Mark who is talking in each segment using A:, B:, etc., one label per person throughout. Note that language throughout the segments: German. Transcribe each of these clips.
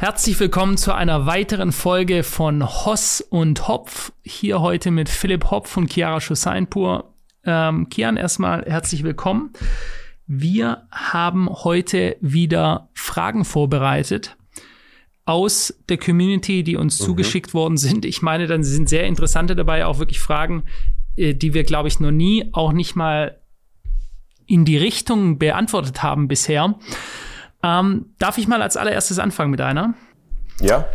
A: Herzlich willkommen zu einer weiteren Folge von Hoss und Hopf. Hier heute mit Philipp Hopf und Chiara Schussainpur. Ähm, Kian, erstmal herzlich willkommen. Wir haben heute wieder Fragen vorbereitet aus der Community, die uns mhm. zugeschickt worden sind. Ich meine, dann sind sehr interessante dabei, auch wirklich Fragen, äh, die wir, glaube ich, noch nie, auch nicht mal in die Richtung beantwortet haben bisher. Ähm, darf ich mal als allererstes anfangen mit einer?
B: Ja,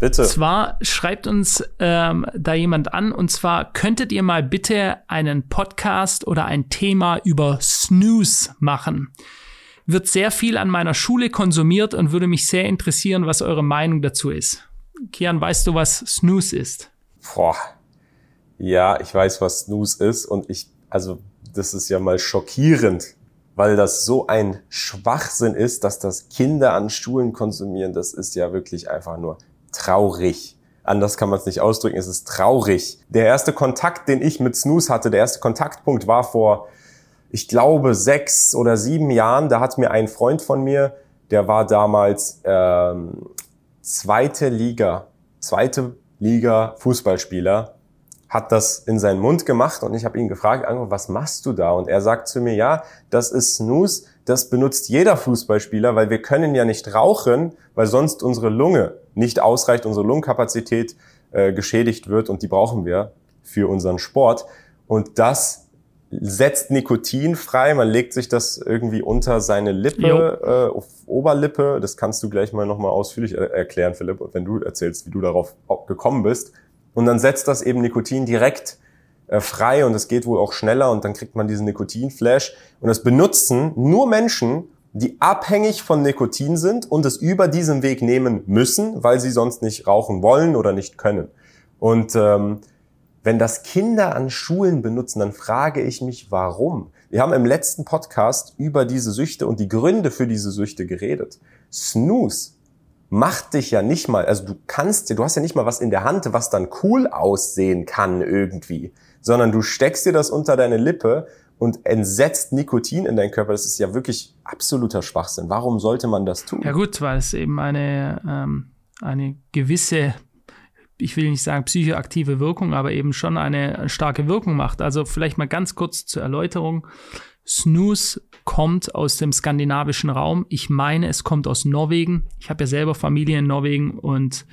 B: bitte.
A: Und zwar schreibt uns ähm, da jemand an und zwar könntet ihr mal bitte einen Podcast oder ein Thema über Snooze machen. Wird sehr viel an meiner Schule konsumiert und würde mich sehr interessieren, was eure Meinung dazu ist. Kian, weißt du, was Snooze ist?
B: Boah. Ja, ich weiß, was Snooze ist und ich, also, das ist ja mal schockierend, weil das so ein Schwachsinn ist, dass das Kinder an Schulen konsumieren. Das ist ja wirklich einfach nur traurig. Anders kann man es nicht ausdrücken, es ist traurig. Der erste Kontakt, den ich mit Snooze hatte, der erste Kontaktpunkt war vor, ich glaube, sechs oder sieben Jahren. Da hat mir ein Freund von mir, der war damals ähm, zweite Liga, zweite Liga Fußballspieler hat das in seinen Mund gemacht und ich habe ihn gefragt, was machst du da? Und er sagt zu mir, ja, das ist Snooze, das benutzt jeder Fußballspieler, weil wir können ja nicht rauchen, weil sonst unsere Lunge nicht ausreicht, unsere Lungenkapazität äh, geschädigt wird und die brauchen wir für unseren Sport. Und das setzt Nikotin frei. Man legt sich das irgendwie unter seine Lippe, äh, auf Oberlippe. Das kannst du gleich mal nochmal ausführlich erklären, Philipp, wenn du erzählst, wie du darauf gekommen bist. Und dann setzt das eben Nikotin direkt äh, frei und es geht wohl auch schneller und dann kriegt man diesen Nikotinflash. Und das benutzen nur Menschen, die abhängig von Nikotin sind und es über diesen Weg nehmen müssen, weil sie sonst nicht rauchen wollen oder nicht können. Und ähm, wenn das Kinder an Schulen benutzen, dann frage ich mich, warum? Wir haben im letzten Podcast über diese Süchte und die Gründe für diese Süchte geredet. Snooze macht dich ja nicht mal, also du kannst dir, du hast ja nicht mal was in der Hand, was dann cool aussehen kann irgendwie, sondern du steckst dir das unter deine Lippe und entsetzt Nikotin in deinen Körper. Das ist ja wirklich absoluter Schwachsinn. Warum sollte man das tun?
A: Ja gut, weil es eben eine, ähm, eine gewisse ich will nicht sagen psychoaktive Wirkung, aber eben schon eine starke Wirkung macht. Also vielleicht mal ganz kurz zur Erläuterung. Snooze kommt aus dem skandinavischen Raum. Ich meine, es kommt aus Norwegen. Ich habe ja selber Familie in Norwegen und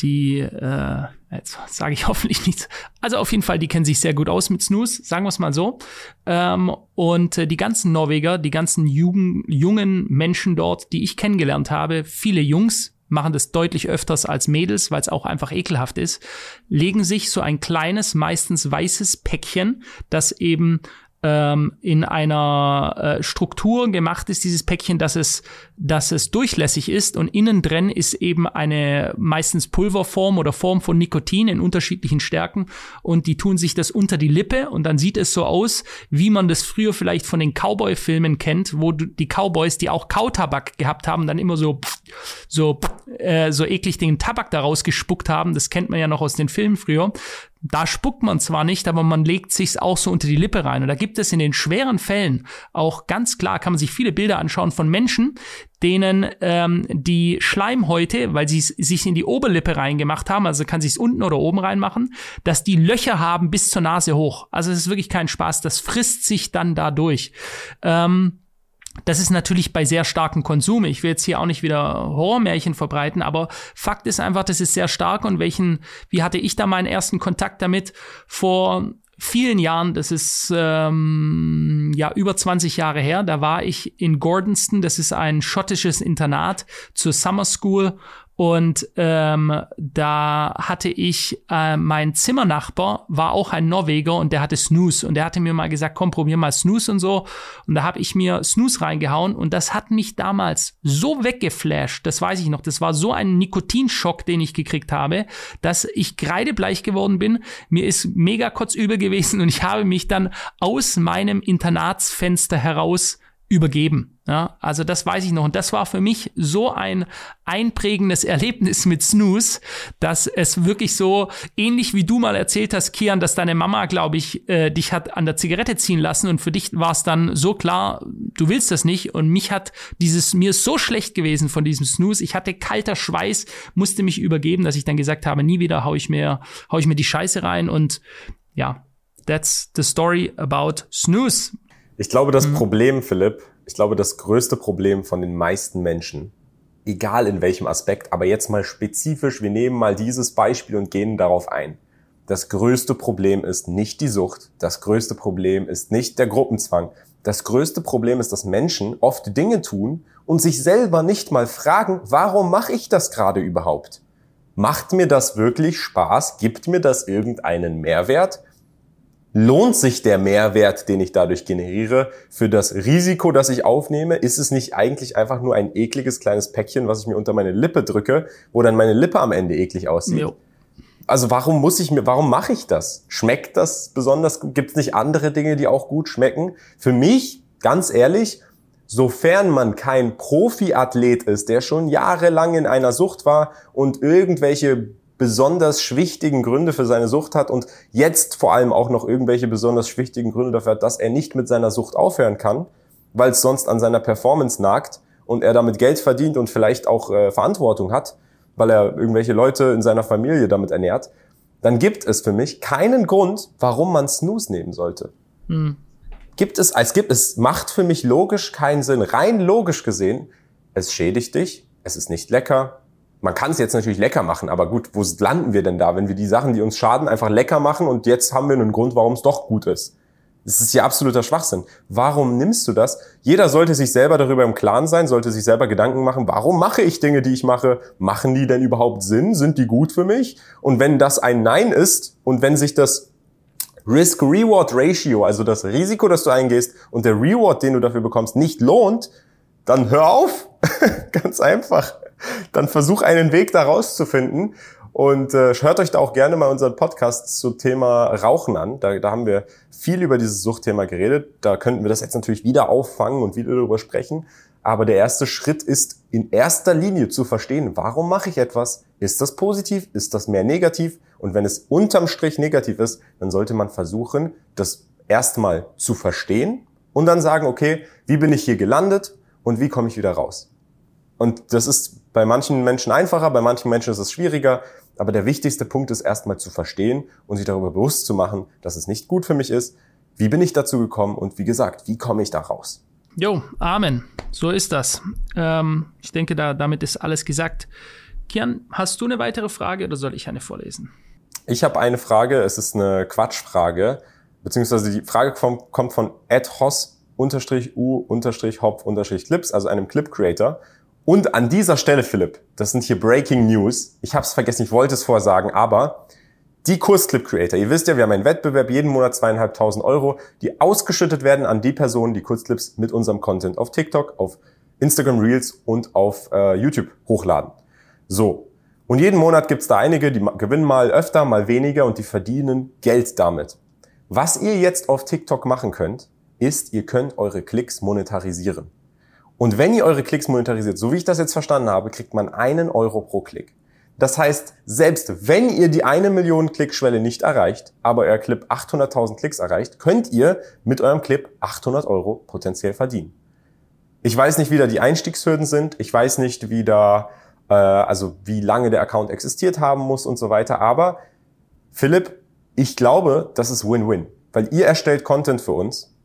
A: die, äh, jetzt sage ich hoffentlich nichts. Also auf jeden Fall, die kennen sich sehr gut aus mit Snooze, sagen wir es mal so. Ähm, und äh, die ganzen Norweger, die ganzen Jugend, jungen Menschen dort, die ich kennengelernt habe, viele Jungs, machen das deutlich öfters als Mädels, weil es auch einfach ekelhaft ist, legen sich so ein kleines, meistens weißes Päckchen, das eben ähm, in einer äh, Struktur gemacht ist, dieses Päckchen, dass es, dass es durchlässig ist. Und innen drin ist eben eine meistens Pulverform oder Form von Nikotin in unterschiedlichen Stärken. Und die tun sich das unter die Lippe. Und dann sieht es so aus, wie man das früher vielleicht von den Cowboy-Filmen kennt, wo die Cowboys, die auch Kautabak gehabt haben, dann immer so so äh, so eklig den Tabak daraus gespuckt haben. Das kennt man ja noch aus den Filmen früher da spuckt man zwar nicht, aber man legt sich's auch so unter die Lippe rein. Und da gibt es in den schweren Fällen auch ganz klar, kann man sich viele Bilder anschauen von Menschen, denen ähm, die Schleimhäute, weil sie sich in die Oberlippe reingemacht haben, also kann sich's unten oder oben reinmachen, dass die Löcher haben bis zur Nase hoch. Also es ist wirklich kein Spaß. Das frisst sich dann da durch. Ähm, das ist natürlich bei sehr starkem Konsum. Ich will jetzt hier auch nicht wieder Horrormärchen verbreiten, aber Fakt ist einfach, das ist sehr stark und welchen, wie hatte ich da meinen ersten Kontakt damit? Vor vielen Jahren, das ist ähm, ja über 20 Jahre her, da war ich in Gordonston, das ist ein schottisches Internat zur Summer School und ähm, da hatte ich, äh, mein Zimmernachbar war auch ein Norweger und der hatte Snooze. Und der hatte mir mal gesagt, komm, probier mal Snooze und so. Und da habe ich mir Snooze reingehauen und das hat mich damals so weggeflasht, das weiß ich noch. Das war so ein Nikotinschock, den ich gekriegt habe, dass ich kreidebleich geworden bin. Mir ist mega kurz übel gewesen und ich habe mich dann aus meinem Internatsfenster heraus übergeben. Ja, also das weiß ich noch. Und das war für mich so ein einprägendes Erlebnis mit Snooze, dass es wirklich so ähnlich wie du mal erzählt hast, Kian, dass deine Mama, glaube ich, äh, dich hat an der Zigarette ziehen lassen und für dich war es dann so klar, du willst das nicht. Und mich hat dieses, mir ist so schlecht gewesen von diesem Snooze. Ich hatte kalter Schweiß, musste mich übergeben, dass ich dann gesagt habe, nie wieder hau ich mir, hau ich mir die Scheiße rein. Und ja, that's the story about Snooze.
B: Ich glaube, das mhm. Problem, Philipp, ich glaube, das größte Problem von den meisten Menschen, egal in welchem Aspekt, aber jetzt mal spezifisch, wir nehmen mal dieses Beispiel und gehen darauf ein. Das größte Problem ist nicht die Sucht, das größte Problem ist nicht der Gruppenzwang. Das größte Problem ist, dass Menschen oft Dinge tun und sich selber nicht mal fragen, warum mache ich das gerade überhaupt? Macht mir das wirklich Spaß? Gibt mir das irgendeinen Mehrwert? Lohnt sich der Mehrwert, den ich dadurch generiere, für das Risiko, das ich aufnehme? Ist es nicht eigentlich einfach nur ein ekliges kleines Päckchen, was ich mir unter meine Lippe drücke, wo dann meine Lippe am Ende eklig aussieht? Jo. Also warum muss ich mir, warum mache ich das? Schmeckt das besonders gut? Gibt es nicht andere Dinge, die auch gut schmecken? Für mich, ganz ehrlich, sofern man kein Profiathlet ist, der schon jahrelang in einer Sucht war und irgendwelche besonders schwichtigen Gründe für seine Sucht hat und jetzt vor allem auch noch irgendwelche besonders schwichtigen Gründe dafür hat, dass er nicht mit seiner Sucht aufhören kann, weil es sonst an seiner Performance nagt und er damit Geld verdient und vielleicht auch äh, Verantwortung hat, weil er irgendwelche Leute in seiner Familie damit ernährt, dann gibt es für mich keinen Grund, warum man Snooze nehmen sollte. Hm. Gibt es, als gibt es, macht für mich logisch keinen Sinn. Rein logisch gesehen, es schädigt dich, es ist nicht lecker, man kann es jetzt natürlich lecker machen, aber gut, wo landen wir denn da, wenn wir die Sachen, die uns schaden, einfach lecker machen und jetzt haben wir einen Grund, warum es doch gut ist? Das ist ja absoluter Schwachsinn. Warum nimmst du das? Jeder sollte sich selber darüber im Klaren sein, sollte sich selber Gedanken machen, warum mache ich Dinge, die ich mache? Machen die denn überhaupt Sinn? Sind die gut für mich? Und wenn das ein Nein ist und wenn sich das Risk-Reward-Ratio, also das Risiko, das du eingehst und der Reward, den du dafür bekommst, nicht lohnt, dann hör auf. Ganz einfach dann versuch einen Weg da rauszufinden. Und äh, hört euch da auch gerne mal unseren Podcast zum Thema Rauchen an. Da, da haben wir viel über dieses Suchtthema geredet. Da könnten wir das jetzt natürlich wieder auffangen und wieder darüber sprechen. Aber der erste Schritt ist in erster Linie zu verstehen, warum mache ich etwas? Ist das positiv? Ist das mehr negativ? Und wenn es unterm Strich negativ ist, dann sollte man versuchen, das erstmal zu verstehen und dann sagen, okay, wie bin ich hier gelandet und wie komme ich wieder raus? Und das ist bei manchen Menschen einfacher, bei manchen Menschen ist es schwieriger. Aber der wichtigste Punkt ist erstmal zu verstehen und sich darüber bewusst zu machen, dass es nicht gut für mich ist. Wie bin ich dazu gekommen und wie gesagt, wie komme ich da raus?
A: Jo, Amen. So ist das. Ähm, ich denke, da, damit ist alles gesagt. Kian, hast du eine weitere Frage oder soll ich eine vorlesen?
B: Ich habe eine Frage. Es ist eine Quatschfrage, beziehungsweise die Frage kommt von adhos-u-hopf-clips, also einem Clip Creator. Und an dieser Stelle, Philipp, das sind hier Breaking News. Ich habe es vergessen, ich wollte es vorsagen, aber die Kursclip Creator, ihr wisst ja, wir haben einen Wettbewerb, jeden Monat zweieinhalbtausend Euro, die ausgeschüttet werden an die Personen, die Kurzclips mit unserem Content auf TikTok, auf Instagram Reels und auf äh, YouTube hochladen. So. Und jeden Monat gibt's da einige, die gewinnen mal öfter, mal weniger und die verdienen Geld damit. Was ihr jetzt auf TikTok machen könnt, ist, ihr könnt eure Klicks monetarisieren. Und wenn ihr eure Klicks monetarisiert, so wie ich das jetzt verstanden habe, kriegt man einen Euro pro Klick. Das heißt, selbst wenn ihr die eine Million Klickschwelle nicht erreicht, aber euer Clip 800.000 Klicks erreicht, könnt ihr mit eurem Clip 800 Euro potenziell verdienen. Ich weiß nicht, wie da die Einstiegshürden sind. Ich weiß nicht, wie da, äh, also wie lange der Account existiert haben muss und so weiter. Aber Philipp, ich glaube, das ist Win-Win, weil ihr erstellt Content für uns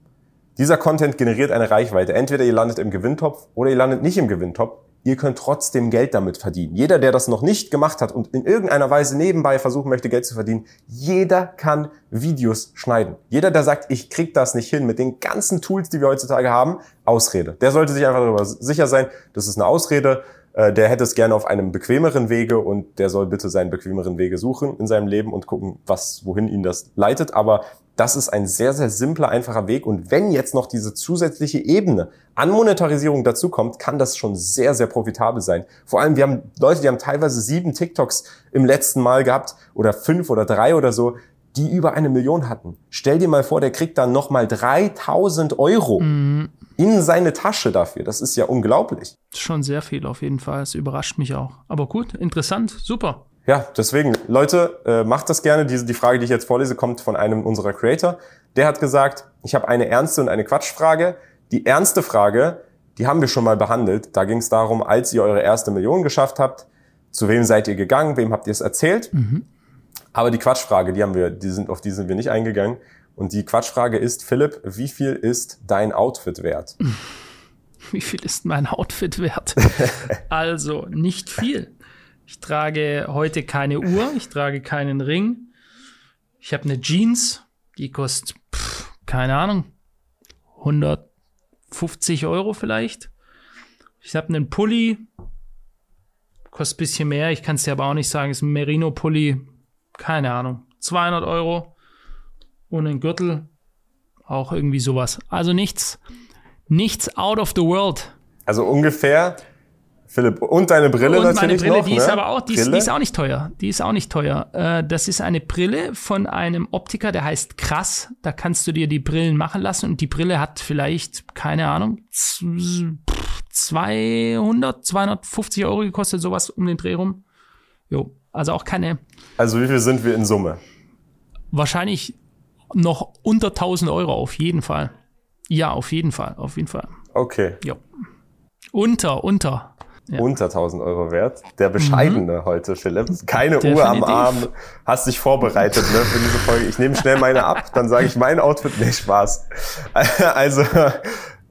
B: dieser Content generiert eine Reichweite. Entweder ihr landet im Gewinntopf oder ihr landet nicht im Gewinntopf. Ihr könnt trotzdem Geld damit verdienen. Jeder, der das noch nicht gemacht hat und in irgendeiner Weise nebenbei versuchen möchte, Geld zu verdienen, jeder kann Videos schneiden. Jeder, der sagt, ich krieg das nicht hin mit den ganzen Tools, die wir heutzutage haben, Ausrede. Der sollte sich einfach darüber sicher sein, das ist eine Ausrede. Äh, der hätte es gerne auf einem bequemeren Wege und der soll bitte seinen bequemeren Wege suchen in seinem Leben und gucken, was, wohin ihn das leitet. Aber das ist ein sehr, sehr simpler, einfacher Weg. Und wenn jetzt noch diese zusätzliche Ebene an Monetarisierung dazukommt, kann das schon sehr, sehr profitabel sein. Vor allem, wir haben Leute, die haben teilweise sieben TikToks im letzten Mal gehabt oder fünf oder drei oder so. die über eine Million hatten. Stell dir mal vor, der kriegt dann nochmal 3000 Euro
A: Mhm.
B: in seine Tasche dafür. Das ist ja unglaublich.
A: Schon sehr viel auf jeden Fall. Es überrascht mich auch. Aber gut, interessant, super.
B: Ja, deswegen, Leute, äh, macht das gerne. Diese, die Frage, die ich jetzt vorlese, kommt von einem unserer Creator. Der hat gesagt, ich habe eine ernste und eine Quatschfrage. Die ernste Frage, die haben wir schon mal behandelt. Da ging es darum, als ihr eure erste Million geschafft habt, zu wem seid ihr gegangen, wem habt ihr es erzählt? Aber die Quatschfrage, die haben wir, die sind, auf die sind wir nicht eingegangen. Und die Quatschfrage ist, Philipp, wie viel ist dein Outfit wert?
A: Wie viel ist mein Outfit wert? also, nicht viel. Ich trage heute keine Uhr, ich trage keinen Ring. Ich habe eine Jeans, die kostet, pff, keine Ahnung, 150 Euro vielleicht. Ich habe einen Pulli, kostet ein bisschen mehr, ich kann es dir aber auch nicht sagen, ist ein Merino-Pulli, keine Ahnung, 200 Euro. Und ein Gürtel, auch irgendwie sowas. Also nichts, nichts out of the world.
B: Also ungefähr, Philipp, und deine Brille
A: Und meine
B: natürlich
A: Brille,
B: noch,
A: die
B: ne?
A: ist aber auch, die ist, die ist auch nicht teuer. Die ist auch nicht teuer. Äh, das ist eine Brille von einem Optiker, der heißt Krass. Da kannst du dir die Brillen machen lassen und die Brille hat vielleicht, keine Ahnung, z- pff, 200, 250 Euro gekostet, sowas um den Dreh rum. Jo, also auch keine,
B: Also wie viel sind wir in Summe?
A: wahrscheinlich noch unter 1000 Euro auf jeden Fall. Ja, auf jeden Fall, auf jeden Fall.
B: Okay,
A: Jo. Unter, unter. Ja. Mhm.
B: unter 1000 Euro wert. Der bescheidene heute, Philipp. Keine Uhr am
A: Definitiv.
B: Arm. Hast dich vorbereitet ne, für diese Folge. Ich nehme schnell meine ab, dann sage ich mein Outfit. Nee, Spaß. Also,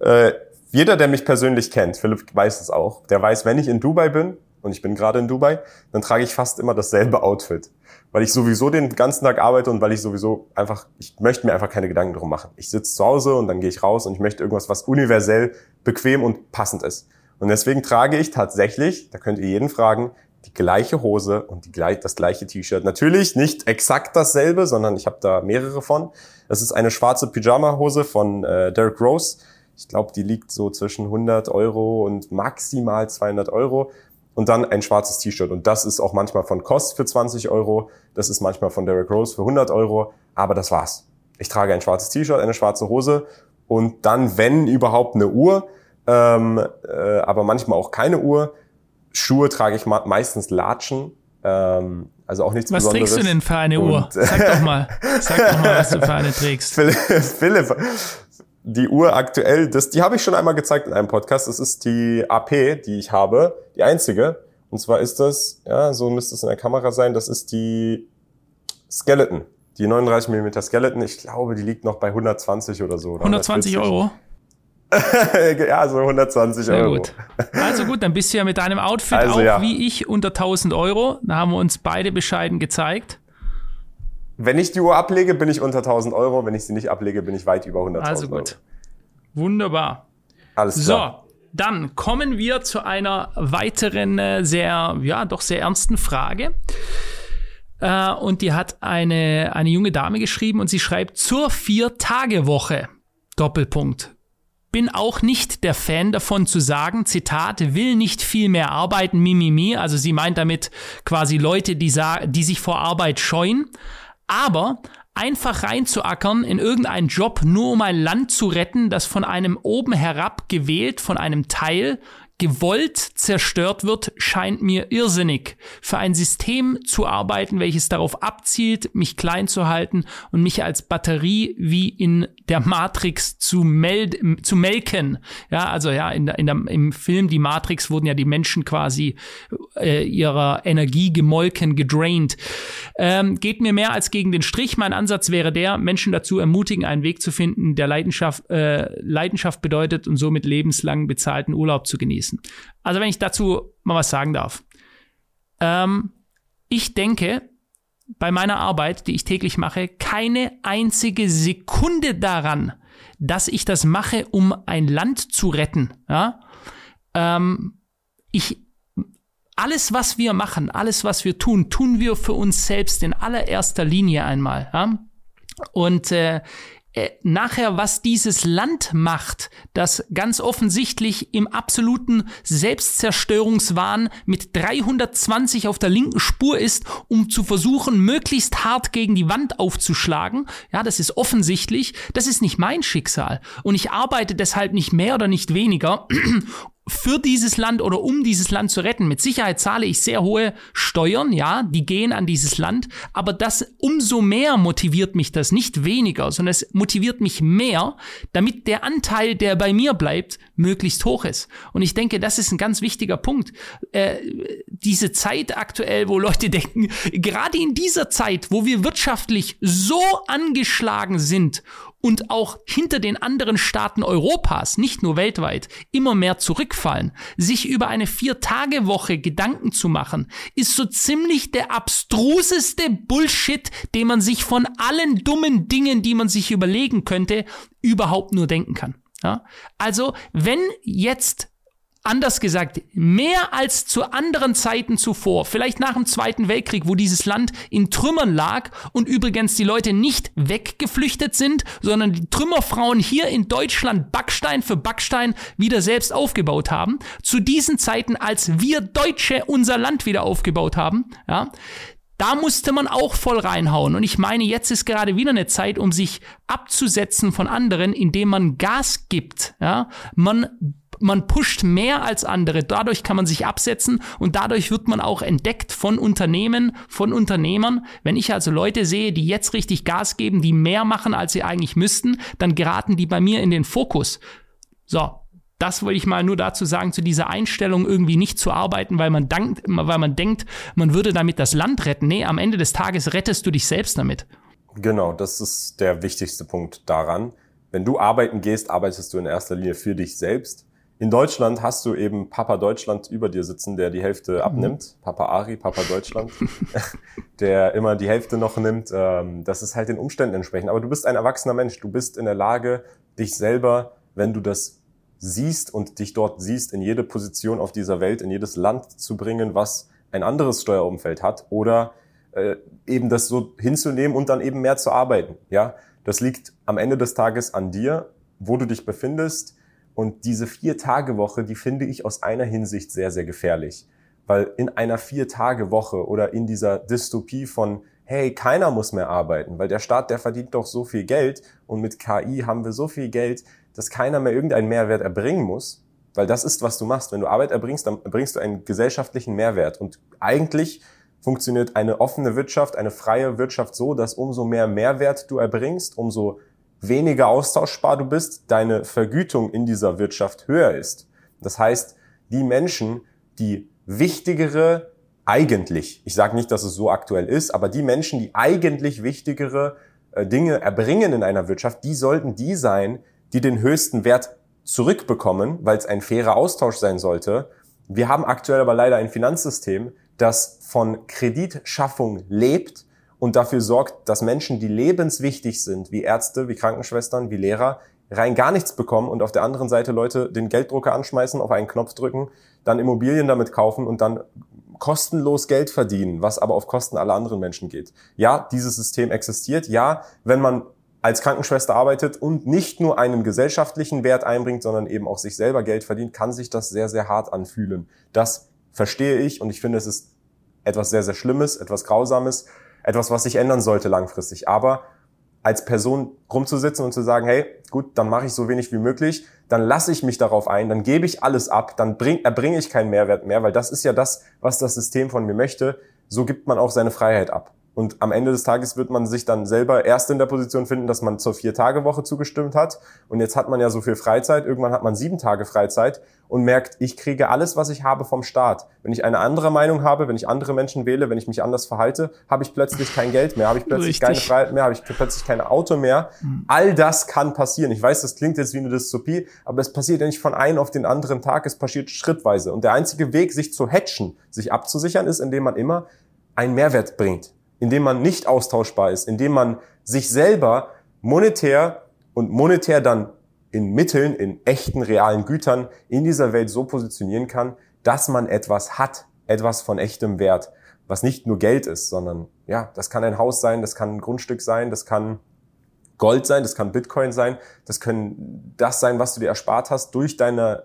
B: äh, jeder, der mich persönlich kennt, Philipp weiß es auch, der weiß, wenn ich in Dubai bin, und ich bin gerade in Dubai, dann trage ich fast immer dasselbe Outfit. Weil ich sowieso den ganzen Tag arbeite und weil ich sowieso einfach, ich möchte mir einfach keine Gedanken drum machen. Ich sitze zu Hause und dann gehe ich raus und ich möchte irgendwas, was universell bequem und passend ist. Und deswegen trage ich tatsächlich, da könnt ihr jeden fragen, die gleiche Hose und die, das gleiche T-Shirt. Natürlich nicht exakt dasselbe, sondern ich habe da mehrere von. Das ist eine schwarze Pyjama-Hose von äh, Derek Rose. Ich glaube, die liegt so zwischen 100 Euro und maximal 200 Euro. Und dann ein schwarzes T-Shirt. Und das ist auch manchmal von Kost für 20 Euro. Das ist manchmal von Derek Rose für 100 Euro. Aber das war's. Ich trage ein schwarzes T-Shirt, eine schwarze Hose und dann, wenn überhaupt, eine Uhr. Ähm, äh, aber manchmal auch keine Uhr. Schuhe trage ich meistens Latschen. Ähm, also auch nichts
A: Was
B: Besonderes.
A: trägst du denn für eine
B: Und-
A: Uhr? Sag doch mal. Sag doch mal, was du für eine trägst.
B: Philipp, Philipp, die Uhr aktuell, das, die habe ich schon einmal gezeigt in einem Podcast. Das ist die AP, die ich habe, die einzige. Und zwar ist das, ja, so müsste es in der Kamera sein, das ist die Skeleton. Die 39 mm Skeleton. Ich glaube, die liegt noch bei 120 oder so. Oder
A: 120 Euro.
B: ja, so 120
A: Sehr
B: Euro.
A: gut. Also gut, dann bist du ja mit deinem Outfit
B: Also
A: auch
B: ja.
A: wie ich unter 1000 Euro. Da haben wir uns beide bescheiden gezeigt.
B: Wenn ich die Uhr ablege, bin ich unter 1000 Euro. Wenn ich sie nicht ablege, bin ich weit über 100.000
A: Also
B: Euro.
A: gut. Wunderbar.
B: Alles klar.
A: So, dann kommen wir zu einer weiteren äh, sehr, ja, doch sehr ernsten Frage. Äh, und die hat eine, eine junge Dame geschrieben und sie schreibt zur Vier-Tage-Woche. Doppelpunkt. Bin auch nicht der Fan davon zu sagen, Zitat, will nicht viel mehr arbeiten, mimimi. Also sie meint damit quasi Leute, die, die sich vor Arbeit scheuen. Aber einfach reinzuackern in irgendeinen Job, nur um ein Land zu retten, das von einem oben herab gewählt, von einem Teil gewollt zerstört wird, scheint mir irrsinnig. Für ein System zu arbeiten, welches darauf abzielt, mich klein zu halten und mich als Batterie wie in der Matrix zu, meld zu melken. Ja, also ja, in der, in der, im Film Die Matrix wurden ja die Menschen quasi äh, ihrer Energie gemolken, gedraint. Ähm, geht mir mehr als gegen den Strich. Mein Ansatz wäre der, Menschen dazu ermutigen, einen Weg zu finden, der Leidenschaft, äh, Leidenschaft bedeutet und somit lebenslang bezahlten Urlaub zu genießen. Also wenn ich dazu mal was sagen darf. Ähm, ich denke, bei meiner Arbeit, die ich täglich mache, keine einzige Sekunde daran, dass ich das mache, um ein Land zu retten. Ja? Ähm, ich, alles, was wir machen, alles, was wir tun, tun wir für uns selbst in allererster Linie einmal. Ja? Und äh, nachher, was dieses Land macht, das ganz offensichtlich im absoluten Selbstzerstörungswahn mit 320 auf der linken Spur ist, um zu versuchen, möglichst hart gegen die Wand aufzuschlagen. Ja, das ist offensichtlich. Das ist nicht mein Schicksal. Und ich arbeite deshalb nicht mehr oder nicht weniger, für dieses Land oder um dieses Land zu retten. Mit Sicherheit zahle ich sehr hohe Steuern, ja, die gehen an dieses Land, aber das umso mehr motiviert mich das, nicht weniger, sondern es motiviert mich mehr, damit der Anteil, der bei mir bleibt, möglichst hoch ist. Und ich denke, das ist ein ganz wichtiger Punkt. Äh, diese Zeit aktuell, wo Leute denken, gerade in dieser Zeit, wo wir wirtschaftlich so angeschlagen sind und auch hinter den anderen Staaten Europas, nicht nur weltweit, immer mehr zurückfallen, sich über eine Vier-Tage-Woche Gedanken zu machen, ist so ziemlich der abstruseste Bullshit, den man sich von allen dummen Dingen, die man sich überlegen könnte, überhaupt nur denken kann. Ja? Also, wenn jetzt Anders gesagt, mehr als zu anderen Zeiten zuvor, vielleicht nach dem Zweiten Weltkrieg, wo dieses Land in Trümmern lag und übrigens die Leute nicht weggeflüchtet sind, sondern die Trümmerfrauen hier in Deutschland Backstein für Backstein wieder selbst aufgebaut haben, zu diesen Zeiten, als wir Deutsche unser Land wieder aufgebaut haben, ja, da musste man auch voll reinhauen. Und ich meine, jetzt ist gerade wieder eine Zeit, um sich abzusetzen von anderen, indem man Gas gibt. Ja? Man man pusht mehr als andere. Dadurch kann man sich absetzen und dadurch wird man auch entdeckt von Unternehmen, von Unternehmern. Wenn ich also Leute sehe, die jetzt richtig Gas geben, die mehr machen, als sie eigentlich müssten, dann geraten die bei mir in den Fokus. So, das wollte ich mal nur dazu sagen, zu dieser Einstellung irgendwie nicht zu arbeiten, weil man, dankt, weil man denkt, man würde damit das Land retten. Nee, am Ende des Tages rettest du dich selbst damit.
B: Genau, das ist der wichtigste Punkt daran. Wenn du arbeiten gehst, arbeitest du in erster Linie für dich selbst. In Deutschland hast du eben Papa Deutschland über dir sitzen, der die Hälfte mhm. abnimmt. Papa Ari, Papa Deutschland, der immer die Hälfte noch nimmt. Ähm, das ist halt den Umständen entsprechend. Aber du bist ein erwachsener Mensch. Du bist in der Lage, dich selber, wenn du das siehst und dich dort siehst, in jede Position auf dieser Welt, in jedes Land zu bringen, was ein anderes Steuerumfeld hat oder äh, eben das so hinzunehmen und dann eben mehr zu arbeiten. Ja, das liegt am Ende des Tages an dir, wo du dich befindest und diese Vier-Tage-Woche, die finde ich aus einer Hinsicht sehr, sehr gefährlich. Weil in einer Vier-Tage-Woche oder in dieser Dystopie von, hey, keiner muss mehr arbeiten, weil der Staat, der verdient doch so viel Geld und mit KI haben wir so viel Geld, dass keiner mehr irgendeinen Mehrwert erbringen muss. Weil das ist, was du machst. Wenn du Arbeit erbringst, dann erbringst du einen gesellschaftlichen Mehrwert. Und eigentlich funktioniert eine offene Wirtschaft, eine freie Wirtschaft so, dass umso mehr Mehrwert du erbringst, umso weniger austauschbar du bist, deine Vergütung in dieser Wirtschaft höher ist. Das heißt, die Menschen, die wichtigere, eigentlich, ich sage nicht, dass es so aktuell ist, aber die Menschen, die eigentlich wichtigere äh, Dinge erbringen in einer Wirtschaft, die sollten die sein, die den höchsten Wert zurückbekommen, weil es ein fairer Austausch sein sollte. Wir haben aktuell aber leider ein Finanzsystem, das von Kreditschaffung lebt und dafür sorgt, dass Menschen, die lebenswichtig sind, wie Ärzte, wie Krankenschwestern, wie Lehrer, rein gar nichts bekommen und auf der anderen Seite Leute den Gelddrucker anschmeißen, auf einen Knopf drücken, dann Immobilien damit kaufen und dann kostenlos Geld verdienen, was aber auf Kosten aller anderen Menschen geht. Ja, dieses System existiert. Ja, wenn man als Krankenschwester arbeitet und nicht nur einen gesellschaftlichen Wert einbringt, sondern eben auch sich selber Geld verdient, kann sich das sehr, sehr hart anfühlen. Das verstehe ich und ich finde, es ist etwas sehr, sehr Schlimmes, etwas Grausames etwas, was sich ändern sollte langfristig. Aber als Person rumzusitzen und zu sagen, hey, gut, dann mache ich so wenig wie möglich, dann lasse ich mich darauf ein, dann gebe ich alles ab, dann bring, erbringe ich keinen Mehrwert mehr, weil das ist ja das, was das System von mir möchte. So gibt man auch seine Freiheit ab. Und am Ende des Tages wird man sich dann selber erst in der Position finden, dass man zur Vier-Tage-Woche zugestimmt hat. Und jetzt hat man ja so viel Freizeit. Irgendwann hat man sieben Tage Freizeit und merkt, ich kriege alles, was ich habe vom Staat. Wenn ich eine andere Meinung habe, wenn ich andere Menschen wähle, wenn ich mich anders verhalte, habe ich plötzlich kein Geld mehr, habe ich plötzlich Richtig. keine Freiheit mehr, habe ich plötzlich kein Auto mehr. Mhm. All das kann passieren. Ich weiß, das klingt jetzt wie eine Dystopie, aber es passiert ja nicht von einem auf den anderen Tag, es passiert schrittweise. Und der einzige Weg, sich zu hatchen, sich abzusichern, ist, indem man immer einen Mehrwert bringt indem man nicht austauschbar ist, indem man sich selber monetär und monetär dann in Mitteln, in echten, realen Gütern in dieser Welt so positionieren kann, dass man etwas hat, etwas von echtem Wert, was nicht nur Geld ist, sondern ja, das kann ein Haus sein, das kann ein Grundstück sein, das kann Gold sein, das kann Bitcoin sein, das können das sein, was du dir erspart hast durch deine,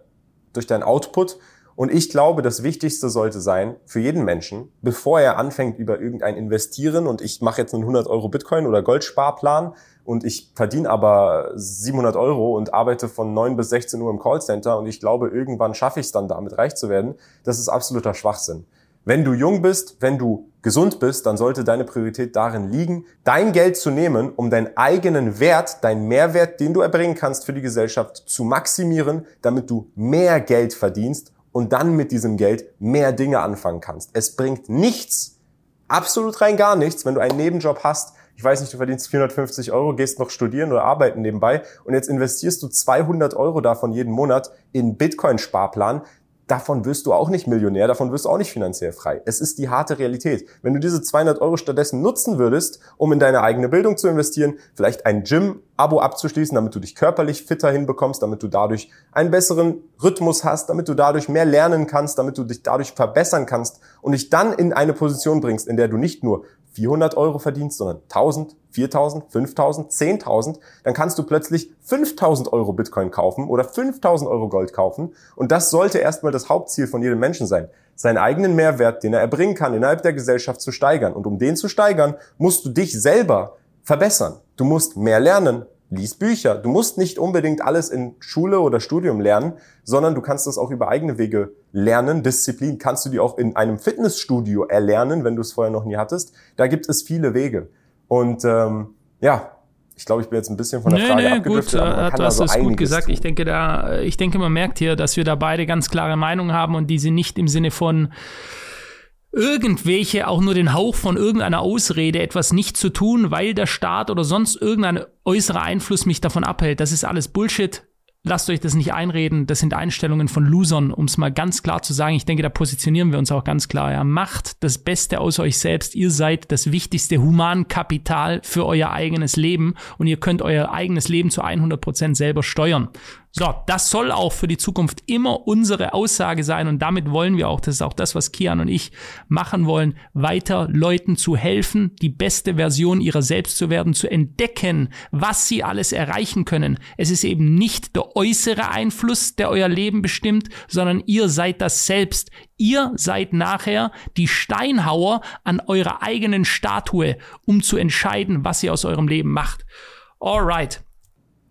B: durch deinen Output. Und ich glaube, das Wichtigste sollte sein für jeden Menschen, bevor er anfängt über irgendein Investieren und ich mache jetzt einen 100 Euro Bitcoin oder Goldsparplan und ich verdiene aber 700 Euro und arbeite von 9 bis 16 Uhr im Callcenter und ich glaube, irgendwann schaffe ich es dann damit reich zu werden. Das ist absoluter Schwachsinn. Wenn du jung bist, wenn du gesund bist, dann sollte deine Priorität darin liegen, dein Geld zu nehmen, um deinen eigenen Wert, deinen Mehrwert, den du erbringen kannst für die Gesellschaft, zu maximieren, damit du mehr Geld verdienst und dann mit diesem Geld mehr Dinge anfangen kannst. Es bringt nichts, absolut rein gar nichts, wenn du einen Nebenjob hast, ich weiß nicht, du verdienst 450 Euro, gehst noch studieren oder arbeiten nebenbei und jetzt investierst du 200 Euro davon jeden Monat in Bitcoin-Sparplan, davon wirst du auch nicht Millionär, davon wirst du auch nicht finanziell frei. Es ist die harte Realität. Wenn du diese 200 Euro stattdessen nutzen würdest, um in deine eigene Bildung zu investieren, vielleicht ein Gym-Abo abzuschließen, damit du dich körperlich fitter hinbekommst, damit du dadurch einen besseren Rhythmus hast, damit du dadurch mehr lernen kannst, damit du dich dadurch verbessern kannst und dich dann in eine Position bringst, in der du nicht nur 400 Euro verdienst, sondern 1000, 4000, 5000, 10.000, dann kannst du plötzlich 5000 Euro Bitcoin kaufen oder 5000 Euro Gold kaufen. Und das sollte erstmal das Hauptziel von jedem Menschen sein, seinen eigenen Mehrwert, den er erbringen kann, innerhalb der Gesellschaft zu steigern. Und um den zu steigern, musst du dich selber verbessern. Du musst mehr lernen, lies Bücher. Du musst nicht unbedingt alles in Schule oder Studium lernen, sondern du kannst das auch über eigene Wege lernen. Disziplin kannst du dir auch in einem Fitnessstudio erlernen, wenn du es vorher noch nie hattest. Da gibt es viele Wege. Und ähm, ja, ich glaube, ich bin jetzt ein bisschen von der nee, Frage nee, abgedriftet.
A: Gut, aber du hast es gut gesagt. Tun. Ich denke, da, ich denke, man merkt hier, dass wir da beide ganz klare Meinungen haben und diese nicht im Sinne von irgendwelche auch nur den Hauch von irgendeiner Ausrede, etwas nicht zu tun, weil der Staat oder sonst irgendein äußerer Einfluss mich davon abhält. Das ist alles Bullshit. Lasst euch das nicht einreden. Das sind Einstellungen von Losern, um es mal ganz klar zu sagen. Ich denke, da positionieren wir uns auch ganz klar. Ja. Macht das Beste aus euch selbst. Ihr seid das wichtigste Humankapital für euer eigenes Leben und ihr könnt euer eigenes Leben zu 100 Prozent selber steuern. So, das soll auch für die Zukunft immer unsere Aussage sein und damit wollen wir auch, das ist auch das, was Kian und ich machen wollen, weiter Leuten zu helfen, die beste Version ihrer selbst zu werden, zu entdecken, was sie alles erreichen können. Es ist eben nicht der äußere Einfluss, der euer Leben bestimmt, sondern ihr seid das selbst. Ihr seid nachher die Steinhauer an eurer eigenen Statue, um zu entscheiden, was ihr aus eurem Leben macht. Alright.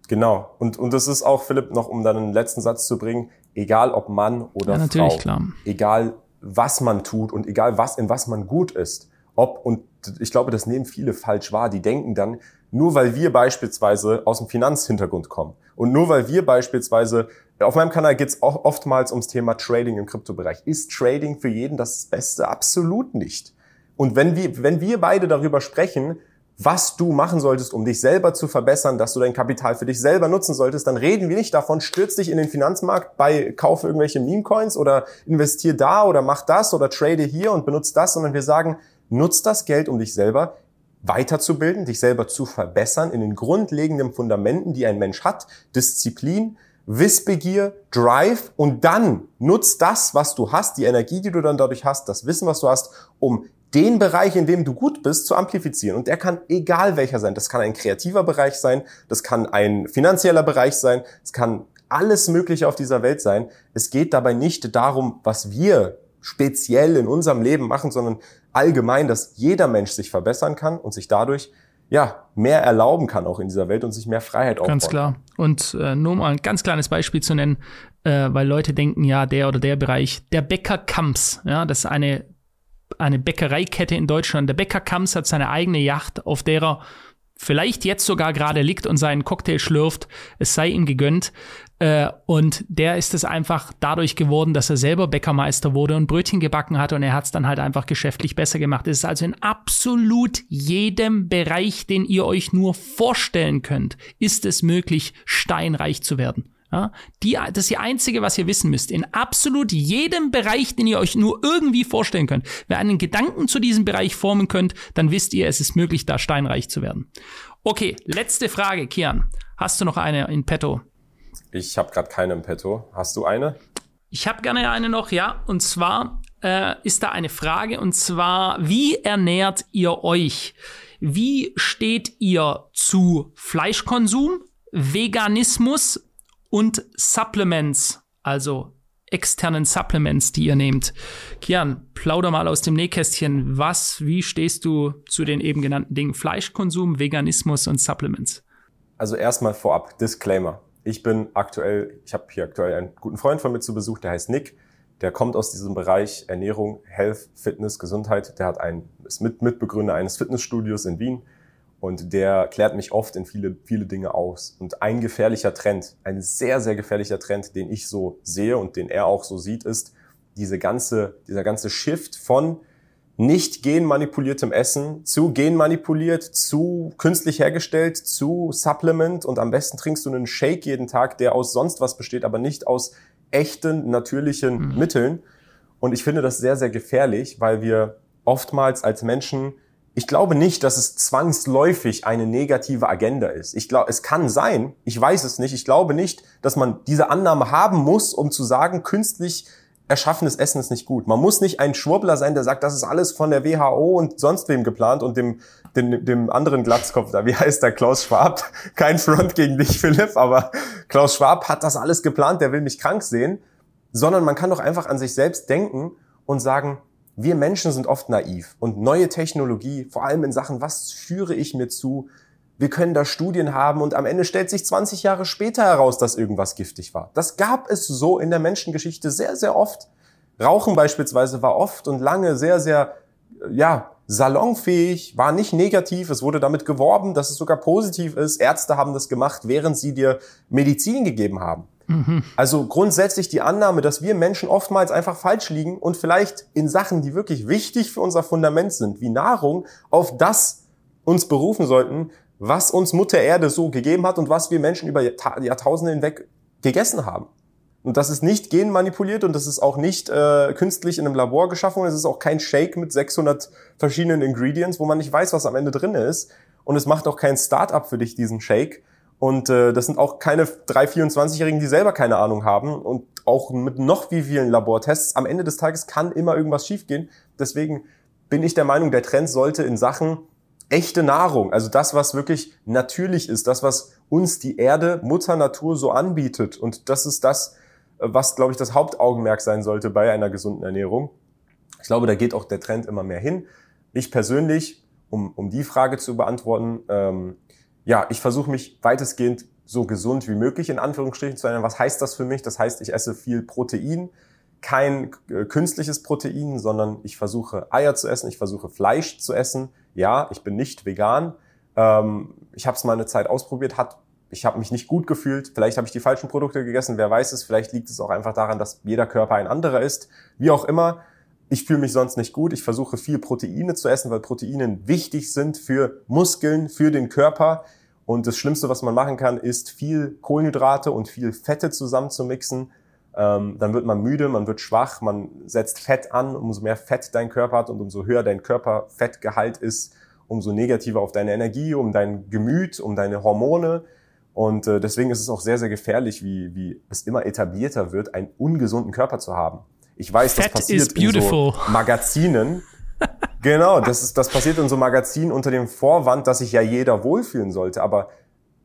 B: Genau. Und, und das ist auch, Philipp, noch um dann einen letzten Satz zu bringen, egal ob Mann oder ja, natürlich, Frau, klar. egal was man tut und egal was, in was man gut ist, ob, und ich glaube, das nehmen viele falsch wahr, die denken dann, nur weil wir beispielsweise aus dem Finanzhintergrund kommen und nur weil wir beispielsweise, auf meinem Kanal geht es oftmals ums Thema Trading im Kryptobereich. Ist Trading für jeden das Beste? Absolut nicht. Und wenn wir, wenn wir beide darüber sprechen, was du machen solltest, um dich selber zu verbessern, dass du dein Kapital für dich selber nutzen solltest, dann reden wir nicht davon, stürz dich in den Finanzmarkt bei, kaufe irgendwelche Meme-Coins oder investier da oder mach das oder trade hier und benutze das, sondern wir sagen, nutz das Geld, um dich selber weiterzubilden, dich selber zu verbessern in den grundlegenden Fundamenten, die ein Mensch hat, Disziplin, Wissbegier, Drive und dann nutz das, was du hast, die Energie, die du dann dadurch hast, das Wissen, was du hast, um den Bereich, in dem du gut bist, zu amplifizieren. Und der kann egal welcher sein. Das kann ein kreativer Bereich sein, das kann ein finanzieller Bereich sein, es kann alles Mögliche auf dieser Welt sein. Es geht dabei nicht darum, was wir speziell in unserem Leben machen, sondern allgemein, dass jeder Mensch sich verbessern kann und sich dadurch ja, mehr erlauben kann auch in dieser Welt und sich mehr Freiheit aufbauen.
A: Ganz klar. Und äh, nur mal ein ganz kleines Beispiel zu nennen, äh, weil Leute denken, ja, der oder der Bereich, der Bäcker Kamps, ja, das ist eine eine Bäckereikette in Deutschland. Der Bäcker Kamps hat seine eigene Yacht, auf der er vielleicht jetzt sogar gerade liegt und seinen Cocktail schlürft. Es sei ihm gegönnt. Äh, und der ist es einfach dadurch geworden, dass er selber Bäckermeister wurde und Brötchen gebacken hat und er hat es dann halt einfach geschäftlich besser gemacht. Es ist also in absolut jedem Bereich, den ihr euch nur vorstellen könnt, ist es möglich, steinreich zu werden. Ja, die, das ist die einzige, was ihr wissen müsst. In absolut jedem Bereich, den ihr euch nur irgendwie vorstellen könnt. Wer einen Gedanken zu diesem Bereich formen könnt, dann wisst ihr, es ist möglich, da steinreich zu werden. Okay, letzte Frage, Kian. Hast du noch eine in petto?
B: Ich habe gerade keine im petto. Hast du eine?
A: Ich habe gerne eine noch, ja. Und zwar äh, ist da eine Frage und zwar, wie ernährt ihr euch? Wie steht ihr zu Fleischkonsum, Veganismus und Supplements, also externen Supplements, die ihr nehmt? Kian, plauder mal aus dem Nähkästchen. Was, wie stehst du zu den eben genannten Dingen Fleischkonsum, Veganismus und Supplements?
B: Also erstmal vorab, Disclaimer. Ich bin aktuell, ich habe hier aktuell einen guten Freund von mir zu Besuch, der heißt Nick. Der kommt aus diesem Bereich Ernährung, Health, Fitness, Gesundheit. Der hat ein, ist mit, Mitbegründer eines Fitnessstudios in Wien und der klärt mich oft in viele, viele Dinge aus. Und ein gefährlicher Trend, ein sehr, sehr gefährlicher Trend, den ich so sehe und den er auch so sieht, ist diese ganze, dieser ganze Shift von nicht genmanipuliertem Essen zu genmanipuliert, zu künstlich hergestellt, zu Supplement und am besten trinkst du einen Shake jeden Tag, der aus sonst was besteht, aber nicht aus echten, natürlichen mhm. Mitteln. Und ich finde das sehr, sehr gefährlich, weil wir oftmals als Menschen, ich glaube nicht, dass es zwangsläufig eine negative Agenda ist. Ich glaube, es kann sein, ich weiß es nicht, ich glaube nicht, dass man diese Annahme haben muss, um zu sagen, künstlich erschaffenes Essen ist nicht gut. Man muss nicht ein Schwurbler sein, der sagt, das ist alles von der WHO und sonst wem geplant und dem, dem, dem anderen Glatzkopf da, wie heißt der, Klaus Schwab? Kein Front gegen dich, Philipp, aber Klaus Schwab hat das alles geplant, der will mich krank sehen. Sondern man kann doch einfach an sich selbst denken und sagen, wir Menschen sind oft naiv und neue Technologie, vor allem in Sachen, was führe ich mir zu, wir können da Studien haben und am Ende stellt sich 20 Jahre später heraus, dass irgendwas giftig war. Das gab es so in der Menschengeschichte sehr, sehr oft. Rauchen beispielsweise war oft und lange sehr, sehr, ja, salonfähig, war nicht negativ. Es wurde damit geworben, dass es sogar positiv ist. Ärzte haben das gemacht, während sie dir Medizin gegeben haben. Also grundsätzlich die Annahme, dass wir Menschen oftmals einfach falsch liegen und vielleicht in Sachen, die wirklich wichtig für unser Fundament sind, wie Nahrung, auf das uns berufen sollten, was uns Mutter Erde so gegeben hat und was wir Menschen über Jahrtausende hinweg gegessen haben. Und das ist nicht genmanipuliert und das ist auch nicht äh, künstlich in einem Labor geschaffen. Es ist auch kein Shake mit 600 verschiedenen Ingredients, wo man nicht weiß, was am Ende drin ist. Und es macht auch kein Start-up für dich, diesen Shake. Und äh, das sind auch keine 3 24-Jährigen, die selber keine Ahnung haben. Und auch mit noch wie vielen Labortests, am Ende des Tages kann immer irgendwas schiefgehen. Deswegen bin ich der Meinung, der Trend sollte in Sachen echte Nahrung, also das, was wirklich natürlich ist, das, was uns die Erde, Mutter Natur so anbietet. Und das ist das, was, glaube ich, das Hauptaugenmerk sein sollte bei einer gesunden Ernährung. Ich glaube, da geht auch der Trend immer mehr hin. Ich persönlich, um, um die Frage zu beantworten, ähm, ja, ich versuche mich weitestgehend so gesund wie möglich in Anführungsstrichen zu ernähren. Was heißt das für mich? Das heißt, ich esse viel Protein, kein äh, künstliches Protein, sondern ich versuche Eier zu essen, ich versuche Fleisch zu essen. Ja, ich bin nicht vegan. Ähm, ich habe es mal eine Zeit ausprobiert, hat ich habe mich nicht gut gefühlt. Vielleicht habe ich die falschen Produkte gegessen, wer weiß es. Vielleicht liegt es auch einfach daran, dass jeder Körper ein anderer ist. Wie auch immer, ich fühle mich sonst nicht gut. Ich versuche viel Proteine zu essen, weil Proteine wichtig sind für Muskeln, für den Körper. Und das Schlimmste, was man machen kann, ist viel Kohlenhydrate und viel Fette zusammenzumixen ähm, dann wird man müde, man wird schwach, man setzt Fett an. Umso mehr Fett dein Körper hat und umso höher dein Körperfettgehalt ist, umso negativer auf deine Energie, um dein Gemüt, um deine Hormone. Und äh, deswegen ist es auch sehr, sehr gefährlich, wie, wie es immer etablierter wird, einen ungesunden Körper zu haben. Ich weiß, Fett das passiert in so Magazinen. genau, das, ist, das passiert in so Magazinen unter dem Vorwand, dass sich ja jeder wohlfühlen sollte. Aber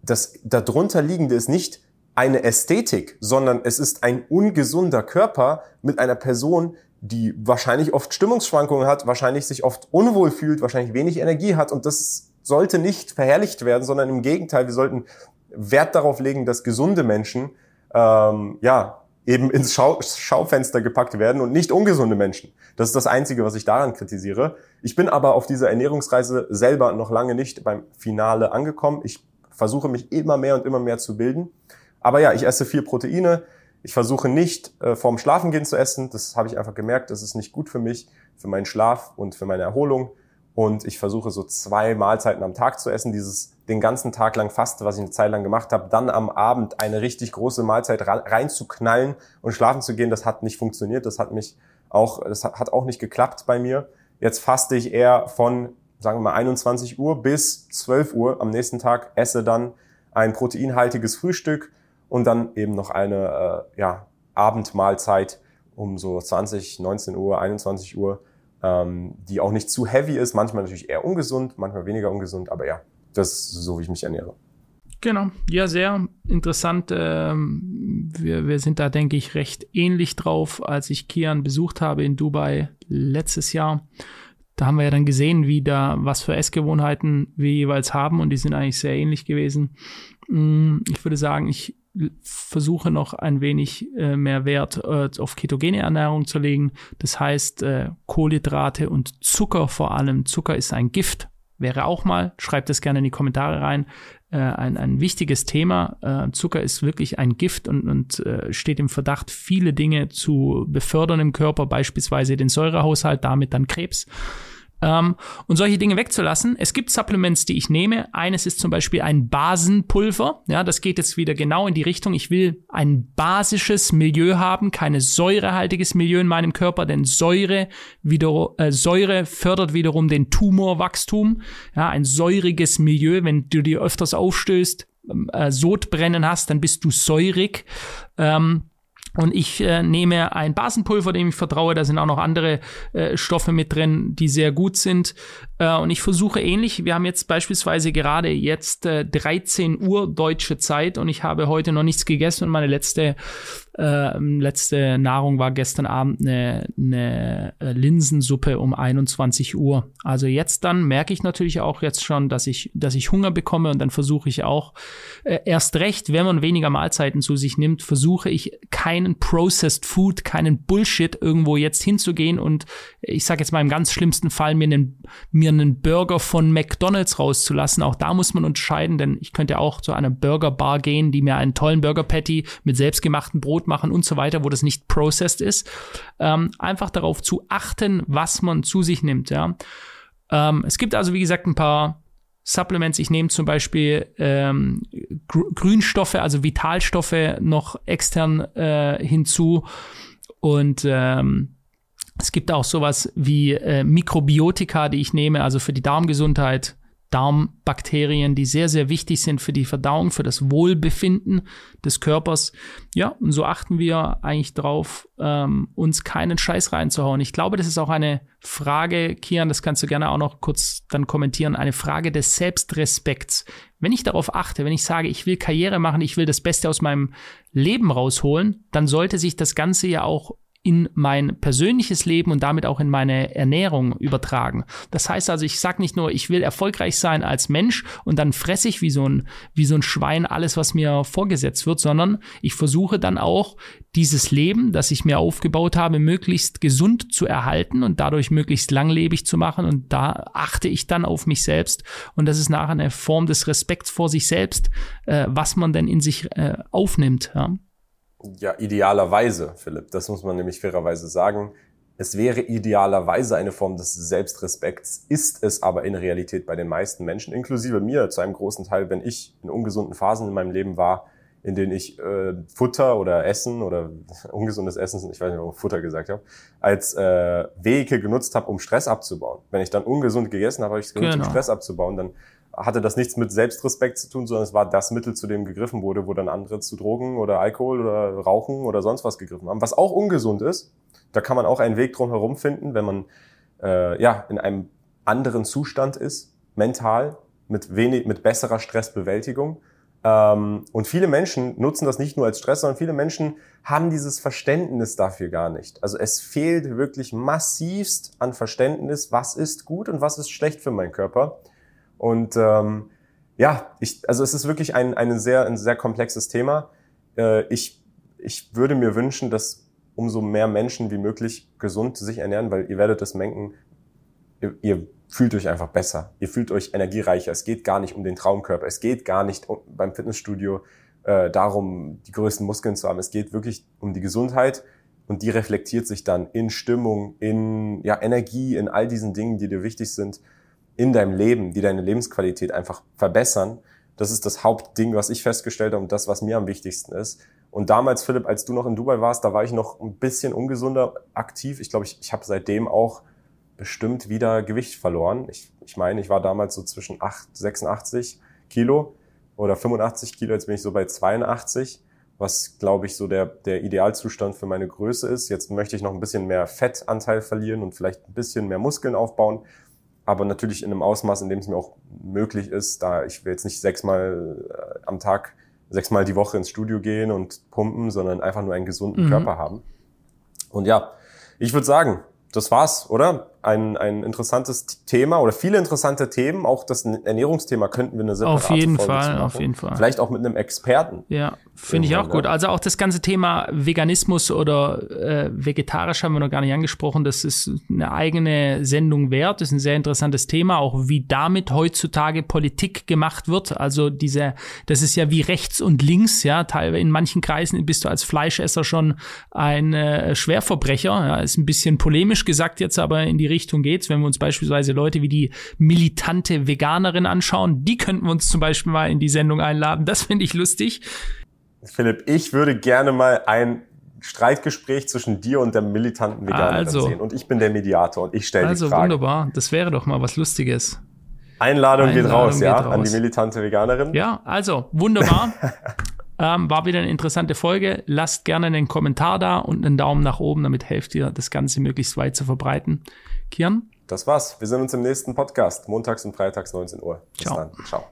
B: das darunter liegende ist nicht, eine Ästhetik, sondern es ist ein ungesunder Körper mit einer Person, die wahrscheinlich oft Stimmungsschwankungen hat, wahrscheinlich sich oft unwohl fühlt, wahrscheinlich wenig Energie hat und das sollte nicht verherrlicht werden, sondern im Gegenteil, wir sollten Wert darauf legen, dass gesunde Menschen ähm, ja eben ins Schau Schaufenster gepackt werden und nicht ungesunde Menschen. Das ist das Einzige, was ich daran kritisiere. Ich bin aber auf dieser Ernährungsreise selber noch lange nicht beim Finale angekommen. Ich versuche mich immer mehr und immer mehr zu bilden. Aber ja, ich esse viel Proteine. Ich versuche nicht äh, vorm Schlafengehen zu essen. Das habe ich einfach gemerkt. Das ist nicht gut für mich, für meinen Schlaf und für meine Erholung. Und ich versuche so zwei Mahlzeiten am Tag zu essen. Dieses den ganzen Tag lang Faste, was ich eine Zeit lang gemacht habe, dann am Abend eine richtig große Mahlzeit reinzuknallen und schlafen zu gehen, das hat nicht funktioniert. Das hat mich auch, das hat auch nicht geklappt bei mir. Jetzt faste ich eher von, sagen wir mal, 21 Uhr bis 12 Uhr am nächsten Tag, esse dann ein proteinhaltiges Frühstück, und dann eben noch eine äh, ja, Abendmahlzeit. um so 20, 19 Uhr, 21 Uhr, ähm, die auch nicht zu heavy ist, manchmal natürlich eher ungesund, manchmal weniger ungesund, aber ja, das ist so, wie ich mich ernähre.
A: Genau, ja, sehr interessant. Ähm, wir, wir sind da, denke ich, recht ähnlich drauf, als ich Kian besucht habe in Dubai letztes Jahr. Da haben wir ja dann gesehen, wie da, was für Essgewohnheiten wir jeweils haben und die sind eigentlich sehr ähnlich gewesen. Mm, ich würde sagen, ich versuche noch ein wenig äh, mehr Wert äh, auf ketogene Ernährung zu legen. Das heißt, äh, Kohlenhydrate und Zucker vor allem. Zucker ist ein Gift. Wäre auch mal, schreibt es gerne in die Kommentare rein, äh, ein, ein wichtiges Thema. Äh, Zucker ist wirklich ein Gift und, und äh, steht im Verdacht, viele Dinge zu befördern im Körper, beispielsweise den Säurehaushalt, damit dann Krebs ähm, und solche Dinge wegzulassen. Es gibt Supplements, die ich nehme. Eines ist zum Beispiel ein Basenpulver. Ja, das geht jetzt wieder genau in die Richtung. Ich will ein basisches Milieu haben, keine säurehaltiges Milieu in meinem Körper, denn Säure wieder, äh, Säure fördert wiederum den Tumorwachstum. Ja, ein säuriges Milieu, wenn du dir öfters aufstößt, äh, Sodbrennen hast, dann bist du säurig. Ähm, und ich äh, nehme ein Basenpulver, dem ich vertraue. Da sind auch noch andere äh, Stoffe mit drin, die sehr gut sind. Äh, und ich versuche ähnlich. Wir haben jetzt beispielsweise gerade jetzt äh, 13 Uhr deutsche Zeit und ich habe heute noch nichts gegessen und meine letzte äh, letzte Nahrung war gestern Abend eine, eine äh, Linsensuppe um 21 Uhr. Also jetzt dann merke ich natürlich auch jetzt schon, dass ich, dass ich Hunger bekomme und dann versuche ich auch äh, erst recht, wenn man weniger Mahlzeiten zu sich nimmt, versuche ich keinen Processed Food, keinen Bullshit irgendwo jetzt hinzugehen und ich sage jetzt mal im ganz schlimmsten Fall mir einen, mir einen Burger von McDonald's rauszulassen. Auch da muss man unterscheiden, denn ich könnte auch zu einer Burger Bar gehen, die mir einen tollen Burger Patty mit selbstgemachtem Brot machen und so weiter, wo das nicht processed ist. Ähm, einfach darauf zu achten, was man zu sich nimmt. Ja. Ähm, es gibt also, wie gesagt, ein paar Supplements. Ich nehme zum Beispiel ähm, Grünstoffe, also Vitalstoffe noch extern äh, hinzu. Und ähm, es gibt auch sowas wie äh, Mikrobiotika, die ich nehme, also für die Darmgesundheit. Darmbakterien, die sehr, sehr wichtig sind für die Verdauung, für das Wohlbefinden des Körpers. Ja, und so achten wir eigentlich drauf, ähm, uns keinen Scheiß reinzuhauen. Ich glaube, das ist auch eine Frage, Kian, das kannst du gerne auch noch kurz dann kommentieren, eine Frage des Selbstrespekts. Wenn ich darauf achte, wenn ich sage, ich will Karriere machen, ich will das Beste aus meinem Leben rausholen, dann sollte sich das Ganze ja auch in mein persönliches Leben und damit auch in meine Ernährung übertragen. Das heißt also, ich sage nicht nur, ich will erfolgreich sein als Mensch und dann fresse ich wie so ein, wie so ein Schwein alles, was mir vorgesetzt wird, sondern ich versuche dann auch dieses Leben, das ich mir aufgebaut habe, möglichst gesund zu erhalten und dadurch möglichst langlebig zu machen. Und da achte ich dann auf mich selbst. Und das ist nachher eine Form des Respekts vor sich selbst, äh, was man denn in sich äh, aufnimmt. Ja.
B: Ja, idealerweise, Philipp. Das muss man nämlich fairerweise sagen. Es wäre idealerweise eine Form des Selbstrespekts, ist es aber in Realität bei den meisten Menschen, inklusive mir zu einem großen Teil, wenn ich in ungesunden Phasen in meinem Leben war, in denen ich äh, Futter oder Essen oder ungesundes Essen, ich weiß nicht, warum ich Futter gesagt habe, als äh, Wege genutzt habe, um Stress abzubauen. Wenn ich dann ungesund gegessen habe, habe ich es genutzt, genau. um Stress abzubauen, dann hatte das nichts mit Selbstrespekt zu tun, sondern es war das Mittel, zu dem gegriffen wurde, wo dann andere zu Drogen oder Alkohol oder Rauchen oder sonst was gegriffen haben, was auch ungesund ist. Da kann man auch einen Weg drum herum finden, wenn man äh, ja in einem anderen Zustand ist, mental, mit wenig, mit besserer Stressbewältigung. Ähm, und viele Menschen nutzen das nicht nur als Stress, sondern viele Menschen haben dieses Verständnis dafür gar nicht. Also es fehlt wirklich massivst an Verständnis, was ist gut und was ist schlecht für meinen Körper. Und ähm, ja, ich, also es ist wirklich ein, ein, sehr, ein sehr komplexes Thema. Äh, ich, ich würde mir wünschen, dass umso mehr Menschen wie möglich gesund sich ernähren, weil ihr werdet es menken, ihr, ihr fühlt euch einfach besser. Ihr fühlt euch energiereicher. Es geht gar nicht um den Traumkörper. Es geht gar nicht um, beim Fitnessstudio äh, darum, die größten Muskeln zu haben. Es geht wirklich um die Gesundheit und die reflektiert sich dann in Stimmung, in ja, Energie, in all diesen Dingen, die dir wichtig sind in deinem Leben, die deine Lebensqualität einfach verbessern. Das ist das Hauptding, was ich festgestellt habe und das, was mir am wichtigsten ist. Und damals, Philipp, als du noch in Dubai warst, da war ich noch ein bisschen ungesunder aktiv. Ich glaube, ich, ich habe seitdem auch bestimmt wieder Gewicht verloren. Ich, ich meine, ich war damals so zwischen 8, 86 Kilo oder 85 Kilo, jetzt bin ich so bei 82. was, glaube ich, so der, der Idealzustand für meine Größe ist. Jetzt möchte ich noch ein bisschen mehr Fettanteil verlieren und vielleicht ein bisschen mehr Muskeln aufbauen. Aber natürlich in einem Ausmaß, in dem es mir auch möglich ist, da ich will jetzt nicht sechsmal äh, am Tag, sechsmal die Woche ins Studio gehen und pumpen, sondern einfach nur einen gesunden mhm. Körper haben. Und ja, ich würde sagen, das war's, oder? Ein, ein interessantes Thema oder viele interessante Themen. Auch das Ernährungsthema könnten wir eine
A: separate Auf jeden Folge Fall, auf jeden Fall.
B: Vielleicht auch mit einem Experten.
A: Ja, finde ich auch gut. Also auch das ganze Thema Veganismus oder äh, vegetarisch haben wir noch gar nicht angesprochen. Das ist eine eigene Sendung wert. Das ist ein sehr interessantes Thema. Auch wie damit heutzutage Politik gemacht wird. Also diese, das ist ja wie rechts und links. Ja, teilweise in manchen Kreisen bist du als Fleischesser schon ein äh, Schwerverbrecher. Ja, ist ein bisschen polemisch gesagt jetzt, aber in die Richtung geht's. Wenn wir uns beispielsweise Leute wie die militante Veganerin anschauen, die könnten wir uns zum Beispiel mal in die Sendung einladen. Das finde ich lustig.
B: Philipp, ich würde gerne mal ein Streitgespräch zwischen dir und der militanten Veganerin
A: also,
B: sehen. Und ich bin der Mediator und ich stelle also, die Frage.
A: Also wunderbar, das wäre doch mal was Lustiges.
B: Einladung, Einladung geht raus, geht ja, raus. an die militante Veganerin.
A: Ja, also wunderbar. ähm, war wieder eine interessante Folge. Lasst gerne einen Kommentar da und einen Daumen nach oben, damit helft ihr, das Ganze möglichst weit zu verbreiten. Kian?
B: Das war's. Wir sehen uns im nächsten Podcast, montags und freitags 19 Uhr.
A: Bis Ciao. dann. Ciao.